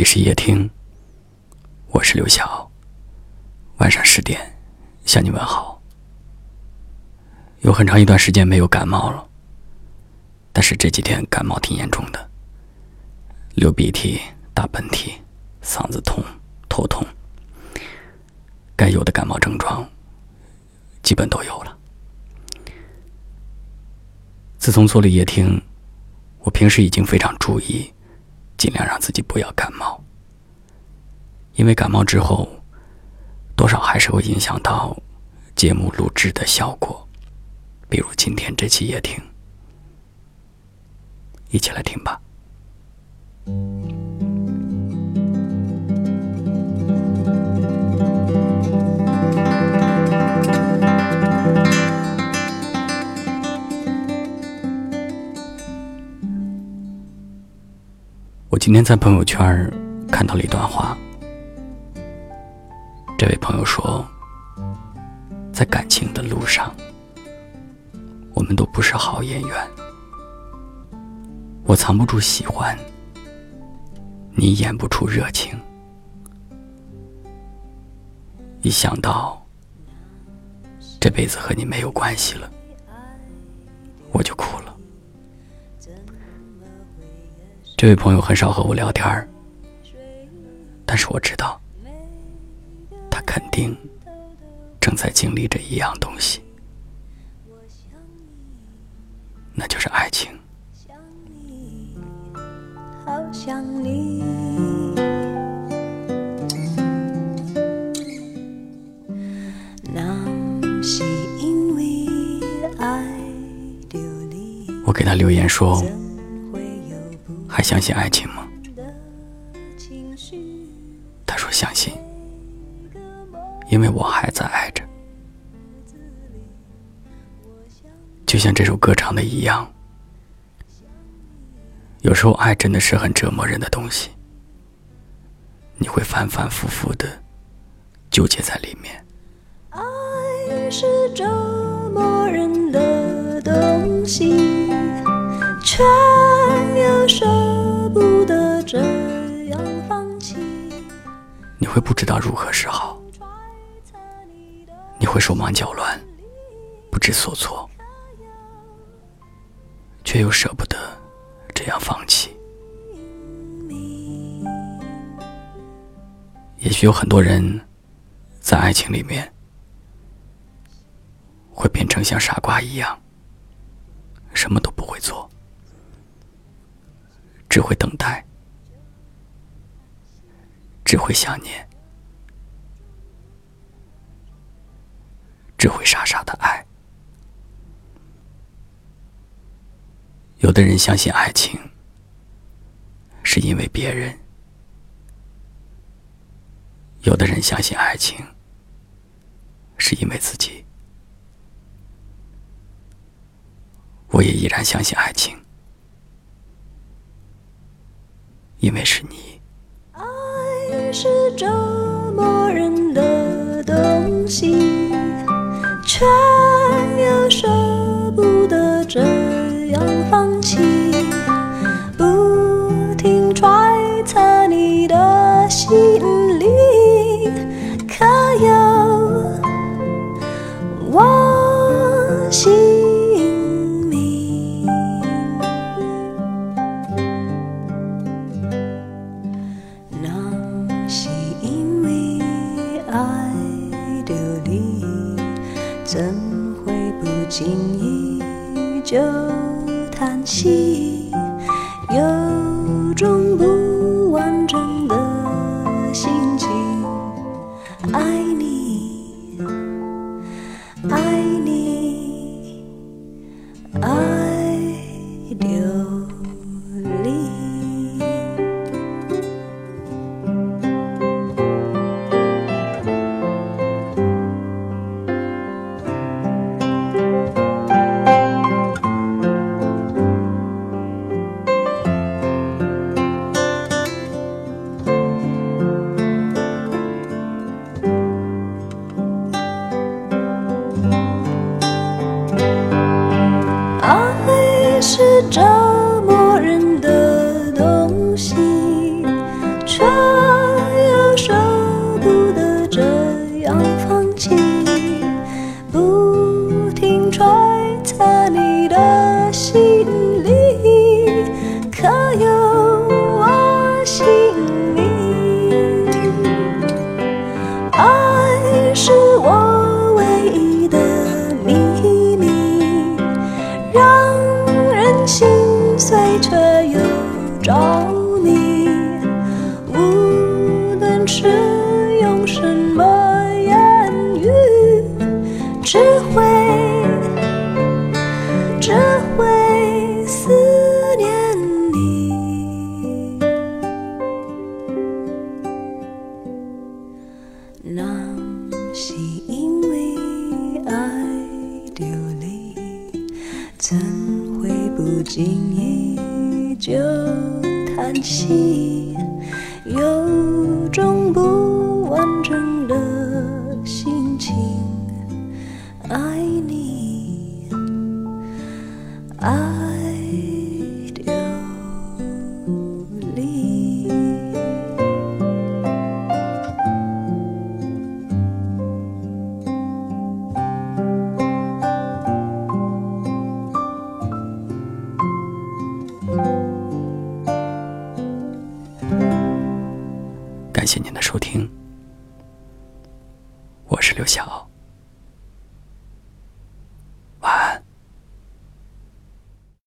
里是夜听，我是刘晓。晚上十点向你问好。有很长一段时间没有感冒了，但是这几天感冒挺严重的，流鼻涕、打喷嚏、嗓子痛、头痛，该有的感冒症状基本都有了。自从做了夜听，我平时已经非常注意。尽量让自己不要感冒，因为感冒之后，多少还是会影响到节目录制的效果。比如今天这期也听，一起来听吧。今天在朋友圈看到了一段话，这位朋友说，在感情的路上，我们都不是好演员。我藏不住喜欢，你演不出热情。一想到这辈子和你没有关系了，我就哭了。这位朋友很少和我聊天儿，但是我知道，他肯定正在经历着一样东西，那就是爱情。我给他留言说。还相信爱情吗？他说相信，因为我还在爱着。就像这首歌唱的一样，有时候爱真的是很折磨人的东西，你会反反复复的纠结在里面。爱是折磨人的东西，却你会不知道如何是好，你会手忙脚乱，不知所措，却又舍不得这样放弃。也许有很多人在爱情里面会变成像傻瓜一样，什么都不会做。只会等待，只会想念，只会傻傻的爱。有的人相信爱情，是因为别人；有的人相信爱情，是因为自己。我也依然相信爱情。起，不停揣测你的心。叹息？有种不姓名。爱是我唯一的秘密，让人心碎却又着迷。怎会不经意就叹息？有种不完整的感谢您的收听，我是刘晓。